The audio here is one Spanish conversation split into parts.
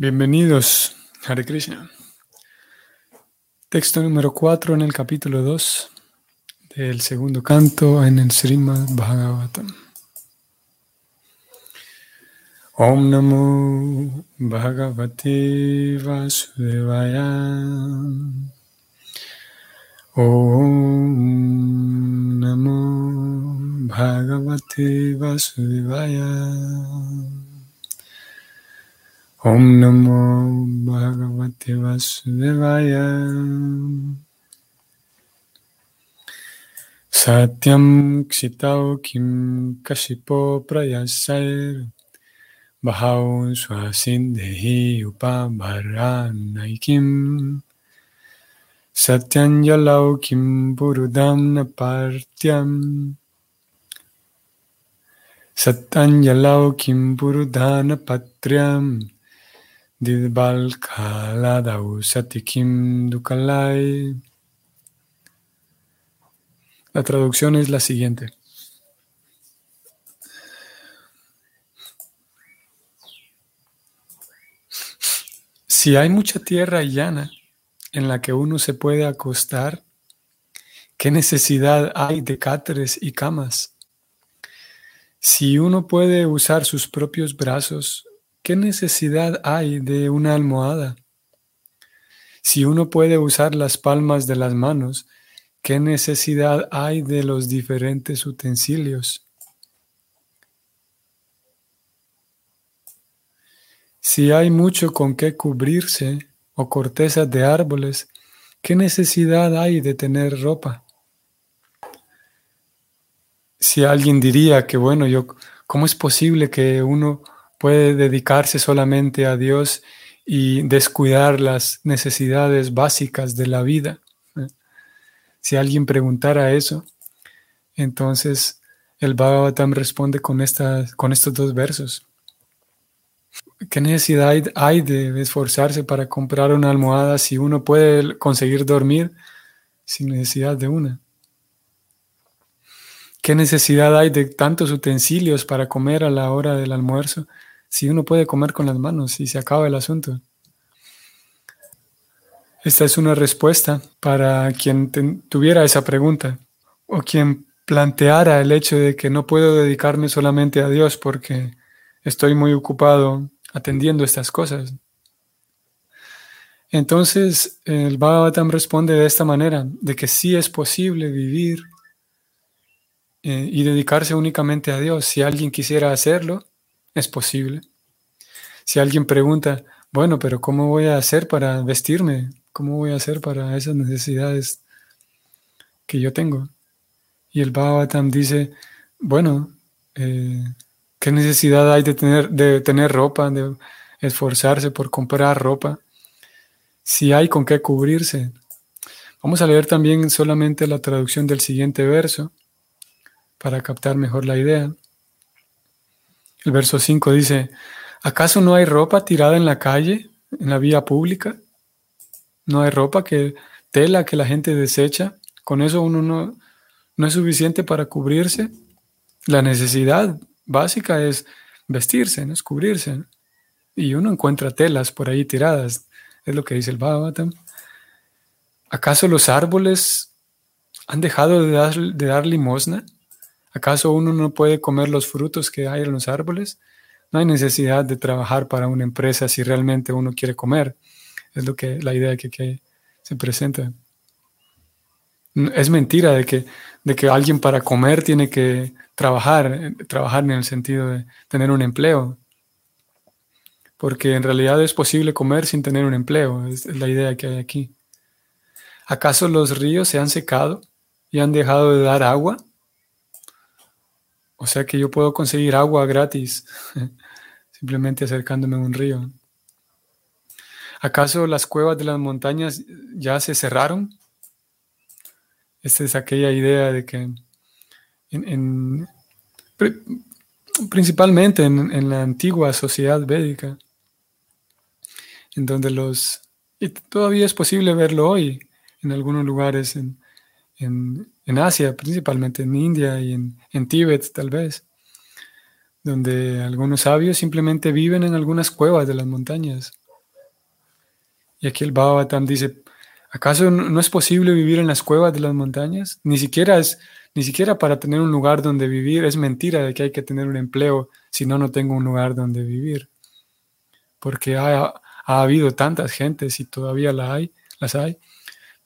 Bienvenidos, Hare Krishna. Texto número 4 en el capítulo 2 del segundo canto en el Srimad Bhagavatam. Om Namo Bhagavate Vasudevaya. Om Namo Bhagavate Vasudevaya. Om Namo Bhagavate Vasudevaya. Satyam Ksitau Kim Kashipo Prayasair Bahau Swasindehi Upabharanaikim. Satyanjalau Kim Burudam Napartyam Satyanjalau Kim Burudana Patriam Satikim Dukalai. La traducción es la siguiente. Si hay mucha tierra llana en la que uno se puede acostar, ¿qué necesidad hay de cáteres y camas? Si uno puede usar sus propios brazos ¿Qué necesidad hay de una almohada? Si uno puede usar las palmas de las manos, ¿qué necesidad hay de los diferentes utensilios? Si hay mucho con qué cubrirse o corteza de árboles, ¿qué necesidad hay de tener ropa? Si alguien diría que, bueno, yo, ¿cómo es posible que uno puede dedicarse solamente a Dios y descuidar las necesidades básicas de la vida. Si alguien preguntara eso, entonces el Bhagavatam responde con, con estos dos versos. ¿Qué necesidad hay de esforzarse para comprar una almohada si uno puede conseguir dormir sin necesidad de una? ¿Qué necesidad hay de tantos utensilios para comer a la hora del almuerzo si uno puede comer con las manos y se acaba el asunto. Esta es una respuesta para quien tuviera esa pregunta o quien planteara el hecho de que no puedo dedicarme solamente a Dios porque estoy muy ocupado atendiendo estas cosas. Entonces el Bhagavatam responde de esta manera, de que sí es posible vivir eh, y dedicarse únicamente a Dios. Si alguien quisiera hacerlo, es posible. Si alguien pregunta, bueno, pero ¿cómo voy a hacer para vestirme? ¿Cómo voy a hacer para esas necesidades que yo tengo? Y el Bhagavatam dice, bueno, eh, ¿qué necesidad hay de tener, de tener ropa, de esforzarse por comprar ropa? Si hay con qué cubrirse. Vamos a leer también solamente la traducción del siguiente verso para captar mejor la idea. El verso 5 dice, ¿acaso no hay ropa tirada en la calle, en la vía pública? ¿No hay ropa que tela que la gente desecha? Con eso uno no, no es suficiente para cubrirse. La necesidad básica es vestirse, ¿no? es cubrirse. Y uno encuentra telas por ahí tiradas, es lo que dice el Bhagavatam. ¿Acaso los árboles han dejado de dar limosna? ¿Acaso uno no puede comer los frutos que hay en los árboles? No hay necesidad de trabajar para una empresa si realmente uno quiere comer. Es lo que la idea que, se presenta. Es mentira de que, de que alguien para comer tiene que trabajar, trabajar en el sentido de tener un empleo. Porque en realidad es posible comer sin tener un empleo, es la idea que hay aquí. ¿Acaso los ríos se han secado y han dejado de dar agua? O sea que yo puedo conseguir agua gratis simplemente acercándome a un río. ¿Acaso las cuevas de las montañas ya se cerraron? Esta es aquella idea de que principalmente en, la antigua sociedad védica, en donde los, y todavía es posible verlo hoy en algunos lugares en, en Asia, principalmente en India y en, en Tíbet tal vez, donde algunos sabios simplemente viven en algunas cuevas de las montañas Y aquí el Bhagavatam dice, ¿acaso no es posible vivir en las cuevas de las montañas? Ni siquiera es, ni siquiera para tener un lugar donde vivir, es mentira de que hay que tener un empleo, si no, no tengo un lugar donde vivir. Porque ha, ha habido tantas gentes y todavía las hay,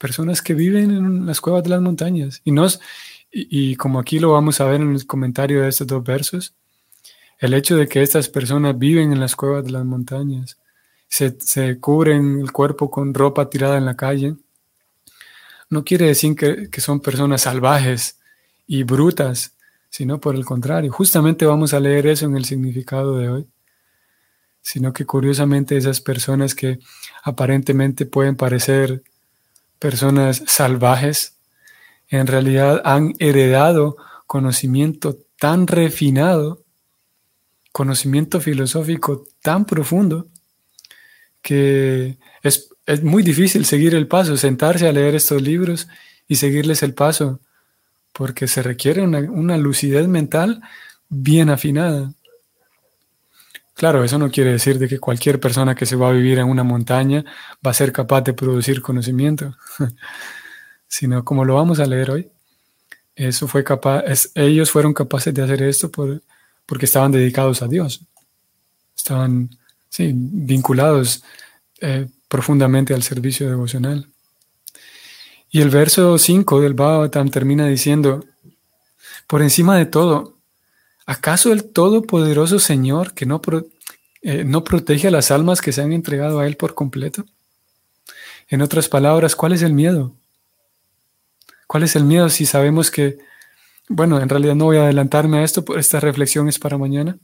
personas que viven en las cuevas de las montañas. Y, nos, y como aquí lo vamos a ver en el comentario de estos dos versos, el hecho de que estas personas viven en las cuevas de las montañas, se, cubren el cuerpo con ropa tirada en la calle, no quiere decir que, son personas salvajes y brutas, sino por el contrario. Justamente vamos a leer eso en el significado de hoy, sino que curiosamente esas personas que aparentemente pueden parecer personas salvajes, en realidad han heredado conocimiento tan refinado conocimiento filosófico tan profundo que es, muy difícil seguir el paso, sentarse a leer estos libros y seguirles el paso, porque se requiere una, lucidez mental bien afinada. Claro, eso no quiere decir de que cualquier persona que se va a vivir en una montaña va a ser capaz de producir conocimiento, sino como lo vamos a leer hoy, eso fue ellos fueron capaces de hacer esto por, porque estaban dedicados a Dios. Estaban vinculados eh, profundamente al servicio devocional. Y el verso 5 del Bhagavatam termina diciendo, por encima de todo, ¿acaso el Todopoderoso Señor que no, eh, no protege a las almas que se han entregado a Él por completo? En otras palabras, ¿cuál es el miedo? ¿Cuál es el miedo si sabemos que bueno, en realidad no voy a adelantarme a esto, esta reflexión es para mañana,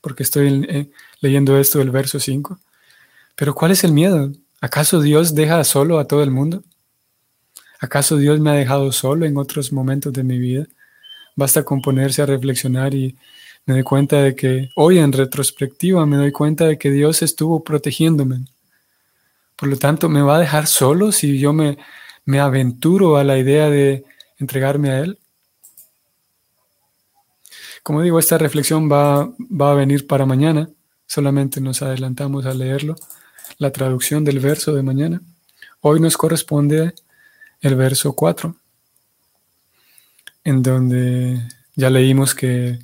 porque estoy eh, leyendo esto del verso 5. Pero ¿cuál es el miedo? ¿Acaso Dios deja solo a todo el mundo? ¿Acaso Dios me ha dejado solo en otros momentos de mi vida? Basta con ponerse a reflexionar y me doy cuenta de que hoy en retrospectiva me doy cuenta de que Dios estuvo protegiéndome. Por lo tanto, ¿me va a dejar solo si yo me, me aventuro a la idea de entregarme a Él? Como digo, esta reflexión va, a venir para mañana, solamente nos adelantamos a leerlo, la traducción del verso de mañana. Hoy nos corresponde el verso 4, en donde ya leímos que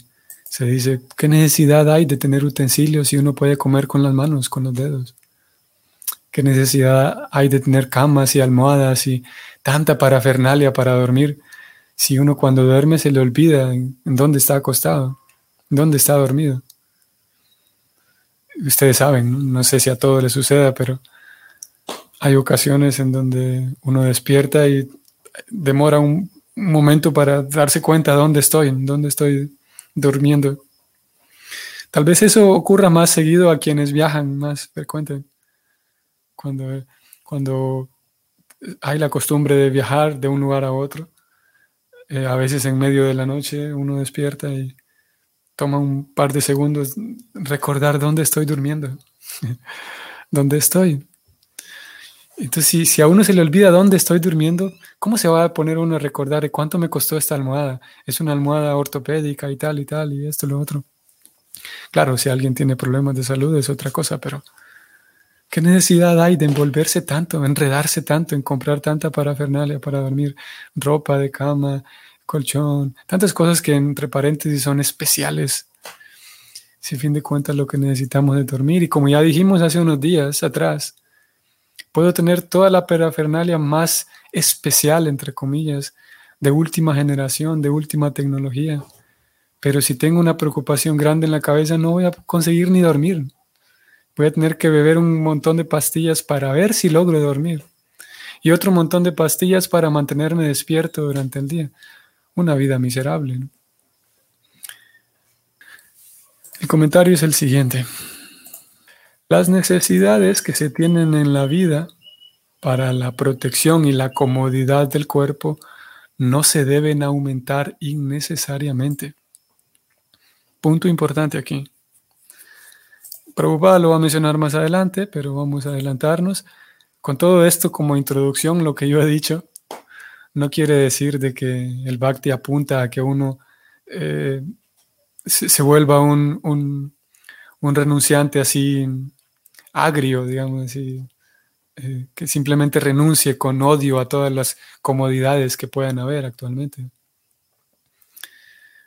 se dice, ¿qué necesidad hay de tener utensilios si uno puede comer con las manos, con los dedos? ¿Qué necesidad hay de tener camas y almohadas y tanta parafernalia para dormir si uno cuando duerme se le olvida en, dónde está acostado, en dónde está dormido. Ustedes saben, no sé si a todos les suceda, pero hay ocasiones en donde uno despierta y demora un momento para darse cuenta de dónde estoy, dónde estoy durmiendo. Tal vez eso ocurra más seguido a quienes viajan más frecuente. Cuando, cuando hay la costumbre de viajar de un lugar a otro, eh, a veces en medio de la noche uno despierta y toma un par de segundos recordar dónde estoy durmiendo, dónde estoy. Entonces, si, si, a uno se le olvida dónde estoy durmiendo, ¿cómo se va a poner uno a recordar cuánto me costó esta almohada? Es una almohada ortopédica y tal y tal y esto y lo otro. Claro, si alguien tiene problemas de salud es otra cosa, pero ¿Qué necesidad hay de envolverse tanto, enredarse tanto en comprar tanta parafernalia para dormir? Ropa de cama, colchón, tantas cosas que entre paréntesis son especiales. Si fin de cuentas lo que necesitamos es dormir. Y como ya dijimos hace unos días atrás, puedo tener toda la parafernalia más especial, entre comillas, de última generación, de última tecnología. Pero si tengo una preocupación grande en la cabeza, no voy a conseguir ni dormir. Voy a tener que beber un montón de pastillas para ver si logro dormir. Y otro montón de pastillas para mantenerme despierto durante el día. Una vida miserable. El comentario es el siguiente. Las necesidades que se tienen en la vida para la protección y la comodidad del cuerpo no se deben aumentar innecesariamente. Punto importante aquí. Prabhupada lo va a mencionar más adelante, pero vamos a adelantarnos. Con todo esto como introducción, lo que yo he dicho, no quiere decir de que el bhakti apunta a que uno eh, se, vuelva un, renunciante así agrio, digamos así, eh, que simplemente renuncie con odio a todas las comodidades que puedan haber actualmente.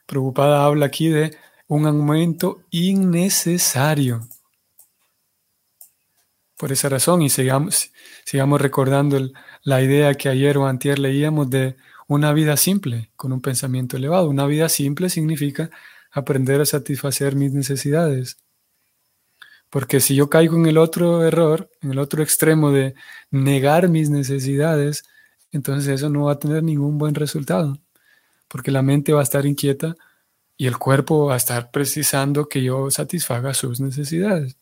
Preocupada habla aquí de un aumento innecesario. Por esa razón, y sigamos, sigamos recordando la idea que ayer o antier leíamos de una vida simple, con un pensamiento elevado. Una vida simple significa aprender a satisfacer mis necesidades. Porque si yo caigo en el otro error, en el otro extremo de negar mis necesidades, entonces eso no va a tener ningún buen resultado. Porque la mente va a estar inquieta y el cuerpo va a estar precisando que yo satisfaga sus necesidades.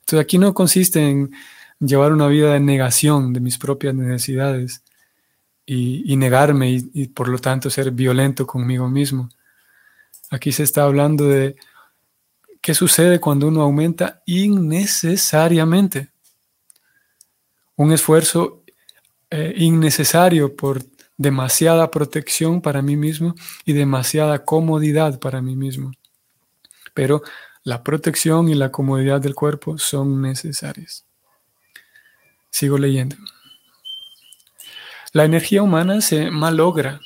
Entonces aquí no consiste en llevar una vida de negación de mis propias necesidades y, negarme y, y por lo tanto ser violento conmigo mismo. Aquí se está hablando de ¿Qué sucede cuando uno aumenta innecesariamente? Un esfuerzo eh, innecesario por demasiada protección para mí mismo y demasiada comodidad para mí mismo. Pero la protección y la comodidad del cuerpo son necesarias. Sigo leyendo. La energía humana se malogra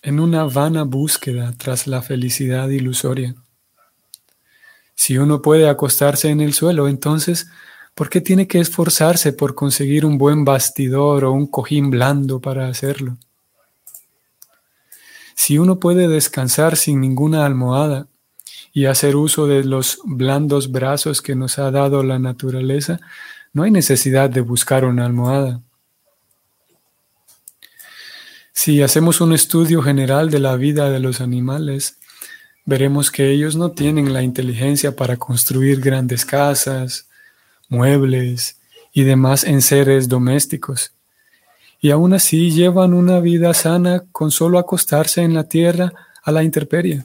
en una vana búsqueda tras la felicidad ilusoria. Si uno puede acostarse en el suelo, entonces, ¿por qué tiene que esforzarse por conseguir un buen bastidor o un cojín blando para hacerlo? Si uno puede descansar sin ninguna almohada y hacer uso de los blandos brazos que nos ha dado la naturaleza, no hay necesidad de buscar una almohada. Si hacemos un estudio general de la vida de los animales, veremos que ellos no tienen la inteligencia para construir grandes casas, muebles y demás enseres domésticos. Y aún así llevan una vida sana con solo acostarse en la tierra a la intemperie.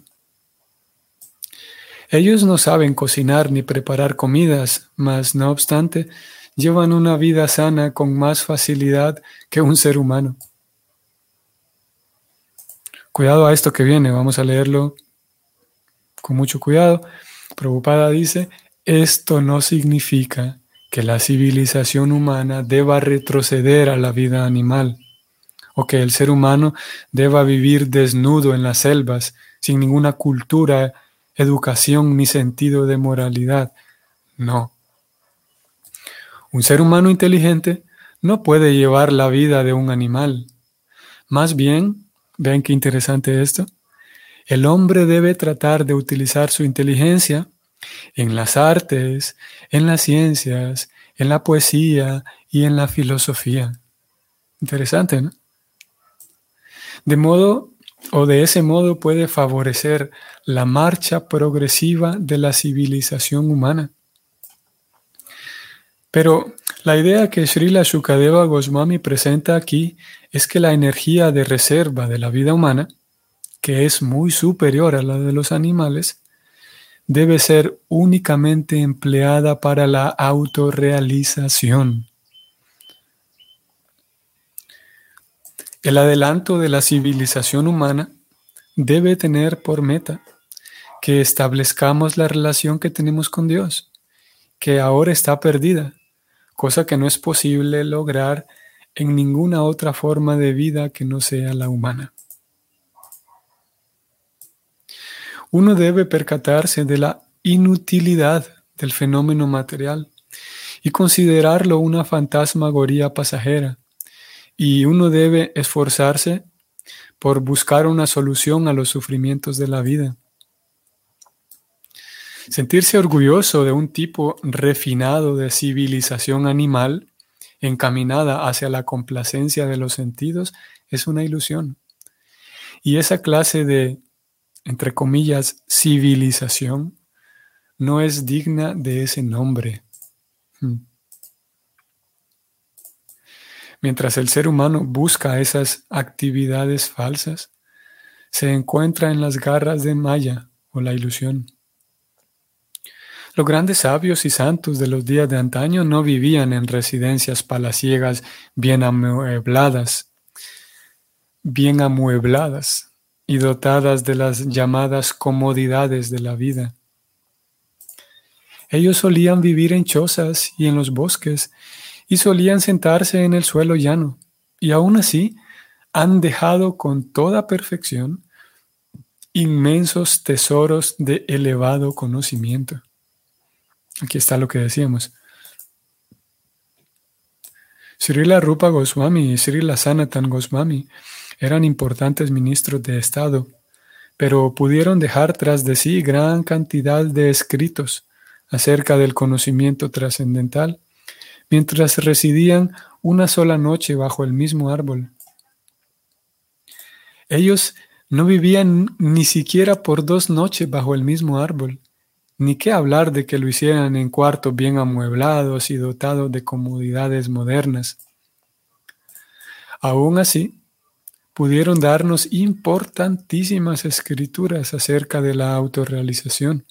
Ellos no saben cocinar ni preparar comidas, mas no obstante, llevan una vida sana con más facilidad que un ser humano. Cuidado a esto que viene, vamos a leerlo con mucho cuidado. Preocupada dice, esto no significa que la civilización humana deba retroceder a la vida animal o que el ser humano deba vivir desnudo en las selvas, sin ninguna cultura, educación ni sentido de moralidad. No. Un ser humano inteligente no puede llevar la vida de un animal. Más bien, vean qué interesante esto, el hombre debe tratar de utilizar su inteligencia en las artes, en las ciencias, en la poesía y en la filosofía. Interesante, ¿no? De modo o de ese modo puede favorecer la marcha progresiva de la civilización humana. Pero la idea que Srila Shukadeva Goswami presenta aquí es que la energía de reserva de la vida humana que es muy superior a la de los animales, debe ser únicamente empleada para la autorrealización. El adelanto de la civilización humana debe tener por meta que establezcamos la relación que tenemos con Dios, que ahora está perdida, cosa que no es posible lograr en ninguna otra forma de vida que no sea la humana. Uno debe percatarse de la inutilidad del fenómeno material y considerarlo una fantasmagoría pasajera. Y uno debe esforzarse por buscar una solución a los sufrimientos de la vida. Sentirse orgulloso de un tipo refinado de civilización animal encaminada hacia la complacencia de los sentidos es una ilusión. Y esa clase de entre comillas, civilización, no es digna de ese nombre. Hmm. Mientras el ser humano busca esas actividades falsas, se encuentra en las garras de Maya o la ilusión. Los grandes sabios y santos de los días de antaño no vivían en residencias palaciegas bien amuebladas, bien amuebladas, y dotadas de las llamadas comodidades de la vida. Ellos solían vivir en chozas y en los bosques y solían sentarse en el suelo llano, y aún así han dejado con toda perfección inmensos tesoros de elevado conocimiento. Aquí está lo que decíamos. Srila Rupa Goswami y Srila Sanatan Goswami eran importantes ministros de Estado, pero pudieron dejar tras de sí gran cantidad de escritos acerca del conocimiento trascendental, mientras residían una sola noche bajo el mismo árbol. Ellos no vivían ni siquiera por dos noches bajo el mismo árbol, ni qué hablar de que lo hicieran en cuartos bien amueblados y dotados de comodidades modernas. Aún así, pudieron darnos importantísimas escrituras acerca de la autorrealización.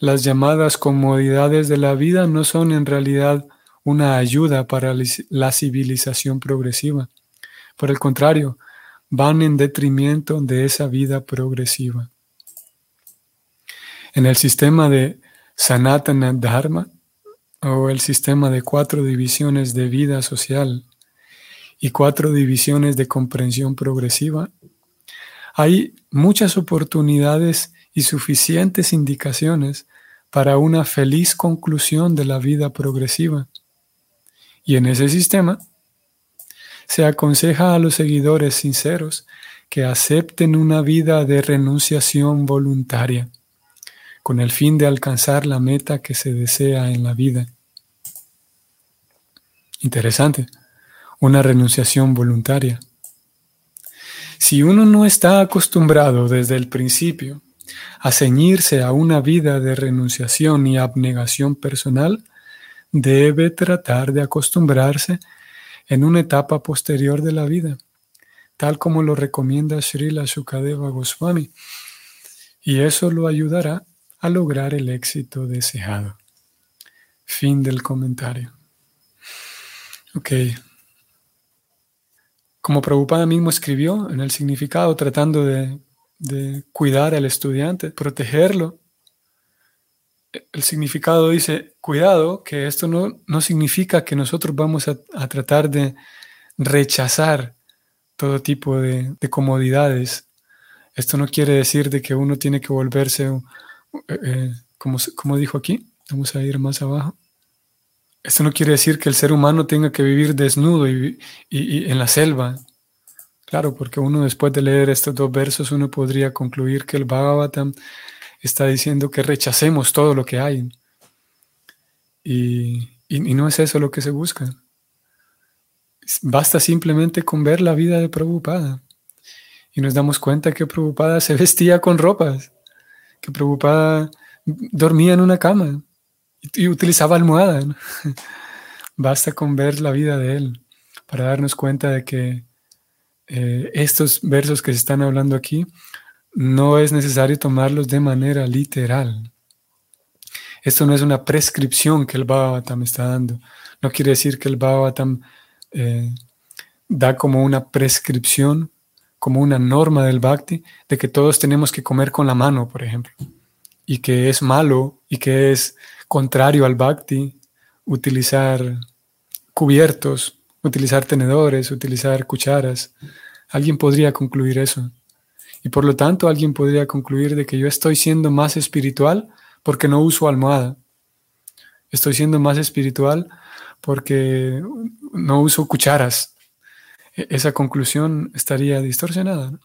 Las llamadas comodidades de la vida no son en realidad una ayuda para la civilización progresiva. Por el contrario, van en detrimento de esa vida progresiva. En el sistema de Sanatana Dharma, o el sistema de cuatro divisiones de vida social y cuatro divisiones de comprensión progresiva, hay muchas oportunidades y suficientes indicaciones para una feliz conclusión de la vida progresiva. Y en ese sistema, se aconseja a los seguidores sinceros que acepten una vida de renunciación voluntaria, con el fin de alcanzar la meta que se desea en la vida. Interesante, una renunciación voluntaria. Si uno no está acostumbrado desde el principio a ceñirse a una vida de renunciación y abnegación personal, debe tratar de acostumbrarse en una etapa posterior de la vida, tal como lo recomienda Srila Shukadeva Goswami, y eso lo ayudará a lograr el éxito deseado. Fin del comentario. Ok. Como Prabhupada mismo escribió en el significado, tratando de, de cuidar al estudiante, protegerlo, el significado dice, cuidado, que esto no, no significa que nosotros vamos a, tratar de rechazar todo tipo de, comodidades. Esto no quiere decir de que uno tiene que volverse, eh, eh, como, dijo aquí, vamos a ir más abajo. Esto no quiere decir que el ser humano tenga que vivir desnudo y, y en la selva. Claro, porque uno después de leer estos dos versos, uno podría concluir que el Bhagavatam está diciendo que rechacemos todo lo que hay. Y, no es eso lo que se busca. Basta simplemente con ver la vida de Prabhupada. Y nos damos cuenta que Prabhupada se vestía con ropas, que Prabhupada dormía en una cama y, utilizaba almohada. Basta con ver la vida de él para darnos cuenta de que eh, estos versos que se están hablando aquí no es necesario tomarlos de manera literal. Esto no es una prescripción que el Bhagavatam está dando. No quiere decir que el Bhagavatam eh, da como una prescripción, como una norma del Bhakti, de que todos tenemos que comer con la mano, por ejemplo, y que es malo y que es contrario al Bhakti utilizar cubiertos, utilizar tenedores, utilizar cucharas. Alguien podría concluir eso. Y por lo tanto alguien podría concluir de que yo estoy siendo más espiritual porque no uso almohada. Estoy siendo más espiritual porque no uso cucharas. E-, esa conclusión estaría distorsionada.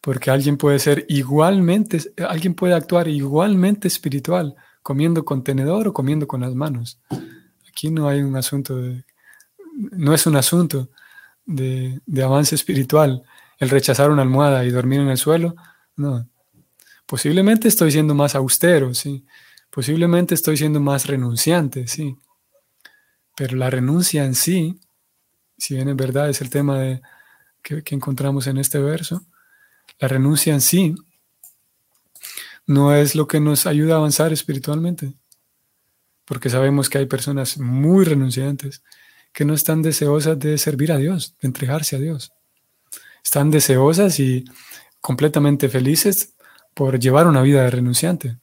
Porque alguien puede ser igualmente, alguien puede actuar igualmente espiritual comiendo con tenedor o comiendo con las manos. Aquí no hay un asunto de, no es un asunto de, de avance espiritual el rechazar una almohada y dormir en el suelo. No. Posiblemente estoy siendo más austero, sí. Posiblemente estoy siendo más renunciante, sí. Pero la renuncia en sí, si bien es verdad, es el tema de, que, que encontramos en este verso, la renuncia en sí no es lo que nos ayuda a avanzar espiritualmente. Porque sabemos que hay personas muy renunciantes que no están deseosas de servir a Dios, de entregarse a Dios están deseosas y completamente felices por llevar una vida de renunciante.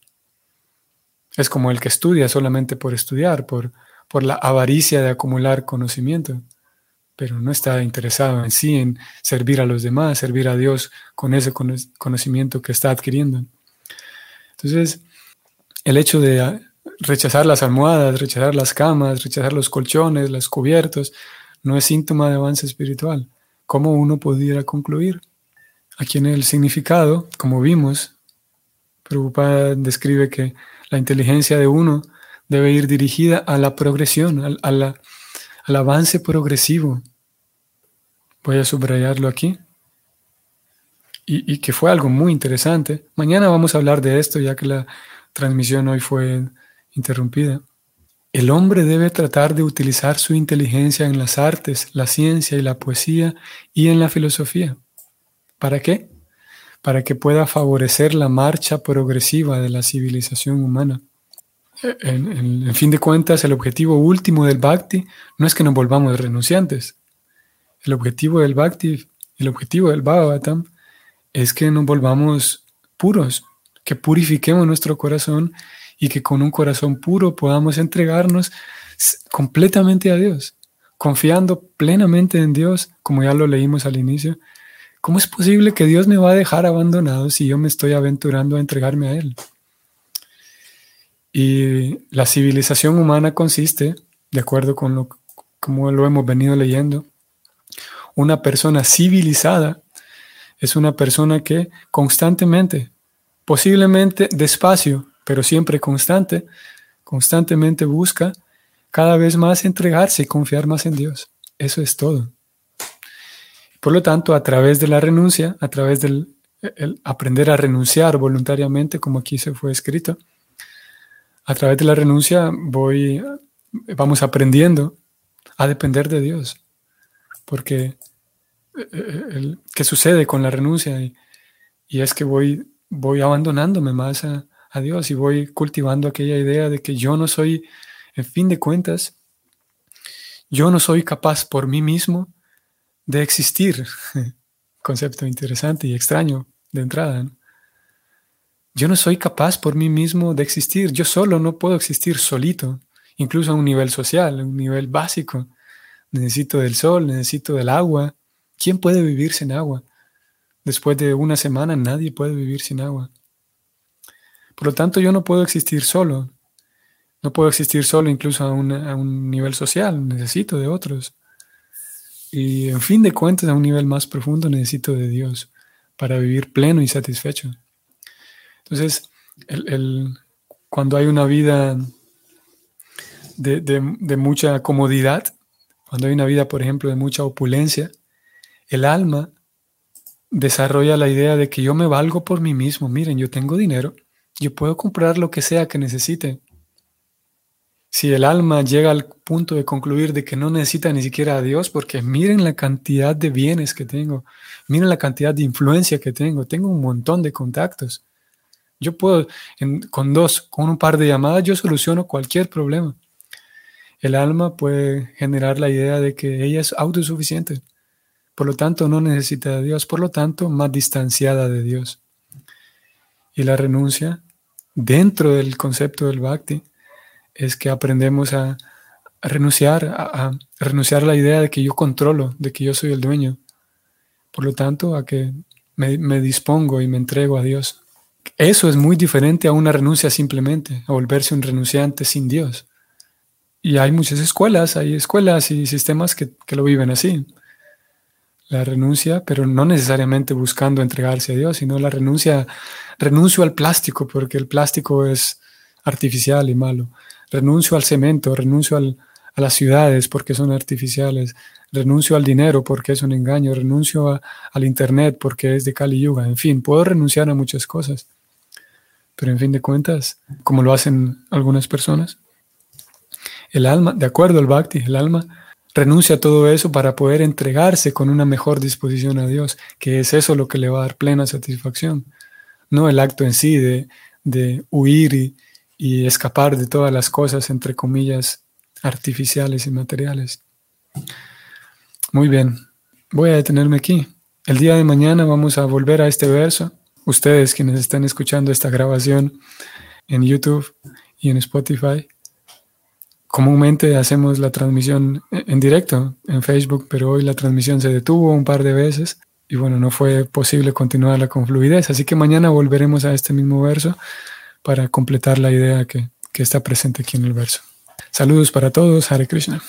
Es como el que estudia solamente por estudiar, por, por la avaricia de acumular conocimiento, pero no está interesado en sí en servir a los demás, servir a Dios con ese conocimiento que está adquiriendo. Entonces, el hecho de rechazar las almohadas, rechazar las camas, rechazar los colchones, los cubiertos, no es síntoma de avance espiritual. ¿Cómo uno pudiera concluir? Aquí en el significado, como vimos, Prabhupada describe que la inteligencia de uno debe ir dirigida a la progresión, al, al avance progresivo. Voy a subrayarlo aquí. Y, que fue algo muy interesante. Mañana vamos a hablar de esto, ya que la transmisión hoy fue interrumpida. El hombre debe tratar de utilizar su inteligencia en las artes, la ciencia y la poesía y en la filosofía. ¿Para qué? Para que pueda favorecer la marcha progresiva de la civilización humana. En, fin de cuentas, el objetivo último del bhakti no es que nos volvamos renunciantes. El objetivo del bhakti, el objetivo del bhagavatam, es que nos volvamos puros, que purifiquemos nuestro corazón y que con un corazón puro podamos entregarnos completamente a Dios, confiando plenamente en Dios, como ya lo leímos al inicio, ¿Cómo es posible que Dios me va a dejar abandonado si yo me estoy aventurando a entregarme a Él? Y la civilización humana consiste, de acuerdo con lo como lo hemos venido leyendo, una persona civilizada es una persona que constantemente, posiblemente despacio, pero siempre constante, constantemente busca cada vez más entregarse y confiar más en Dios. Eso es todo. Por lo tanto, a través de la renuncia, a través del aprender a renunciar voluntariamente, como aquí se fue escrito, a través de la renuncia voy, vamos aprendiendo a depender de Dios. Porque, eh, eh, ¿qué sucede con la renuncia? Y, es que voy, voy abandonándome más a Dios y voy cultivando aquella idea de que yo no soy, en fin de cuentas, yo no soy capaz por mí mismo de existir. Concepto interesante y extraño de entrada. Yo no soy capaz por mí mismo de existir. Yo solo no puedo existir solito, incluso a un nivel social, a un nivel básico. Necesito del sol, necesito del agua. ¿Quién puede vivir sin agua? Después de una semana nadie puede vivir sin agua. Por lo tanto, yo no puedo existir solo. No puedo existir solo incluso a un, a un nivel social. Necesito de otros. Y en fin de cuentas, a un nivel más profundo, necesito de Dios para vivir pleno y satisfecho. Entonces, cuando hay una vida de, mucha comodidad, cuando hay una vida, por ejemplo, de mucha opulencia, el alma desarrolla la idea de que yo me valgo por mí mismo. Miren, yo tengo dinero, yo puedo comprar lo que sea que necesite si el alma llega al punto de concluir de que no necesita ni siquiera a Dios, porque miren la cantidad de bienes que tengo, miren la cantidad de influencia que tengo, tengo un montón de contactos. Yo puedo, con dos, con un par de llamadas, yo soluciono cualquier problema. El alma puede generar la idea de que ella es autosuficiente, por lo tanto no necesita de Dios, por lo tanto más distanciada de Dios. Y la renuncia, dentro del concepto del bhakti, es que aprendemos a, renunciar, a, renunciar a la idea de que yo controlo, de que yo soy el dueño. Por lo tanto, a que me, dispongo y me entrego a Dios. Eso es muy diferente a una renuncia simplemente, a volverse un renunciante sin Dios. Y hay muchas escuelas, hay escuelas y sistemas que, que, lo viven así. La renuncia, pero no necesariamente buscando entregarse a Dios, sino la renuncia, renuncio al plástico, porque el plástico es artificial y malo. Renuncio al cemento, renuncio a las ciudades porque son artificiales, renuncio al dinero porque es un engaño, renuncio al internet porque es de Kali Yuga, en fin, puedo renunciar a muchas cosas. Pero en fin de cuentas, como lo hacen algunas personas, el alma, de acuerdo al bhakti, el alma renuncia a todo eso para poder entregarse con una mejor disposición a Dios, que es eso lo que le va a dar plena satisfacción, no el acto en sí de, de huir y, y escapar de todas las cosas, entre comillas, artificiales y materiales. Muy bien, voy a detenerme aquí. El día de mañana vamos a volver a este verso. Ustedes quienes están escuchando esta grabación en YouTube y en Spotify, comúnmente hacemos la transmisión en directo en Facebook, pero hoy la transmisión se detuvo un par de veces y bueno, no fue posible continuarla con fluidez. Así que mañana volveremos a este mismo verso para completar la idea que, que está presente aquí en el verso. Saludos para todos, Hare Krishna.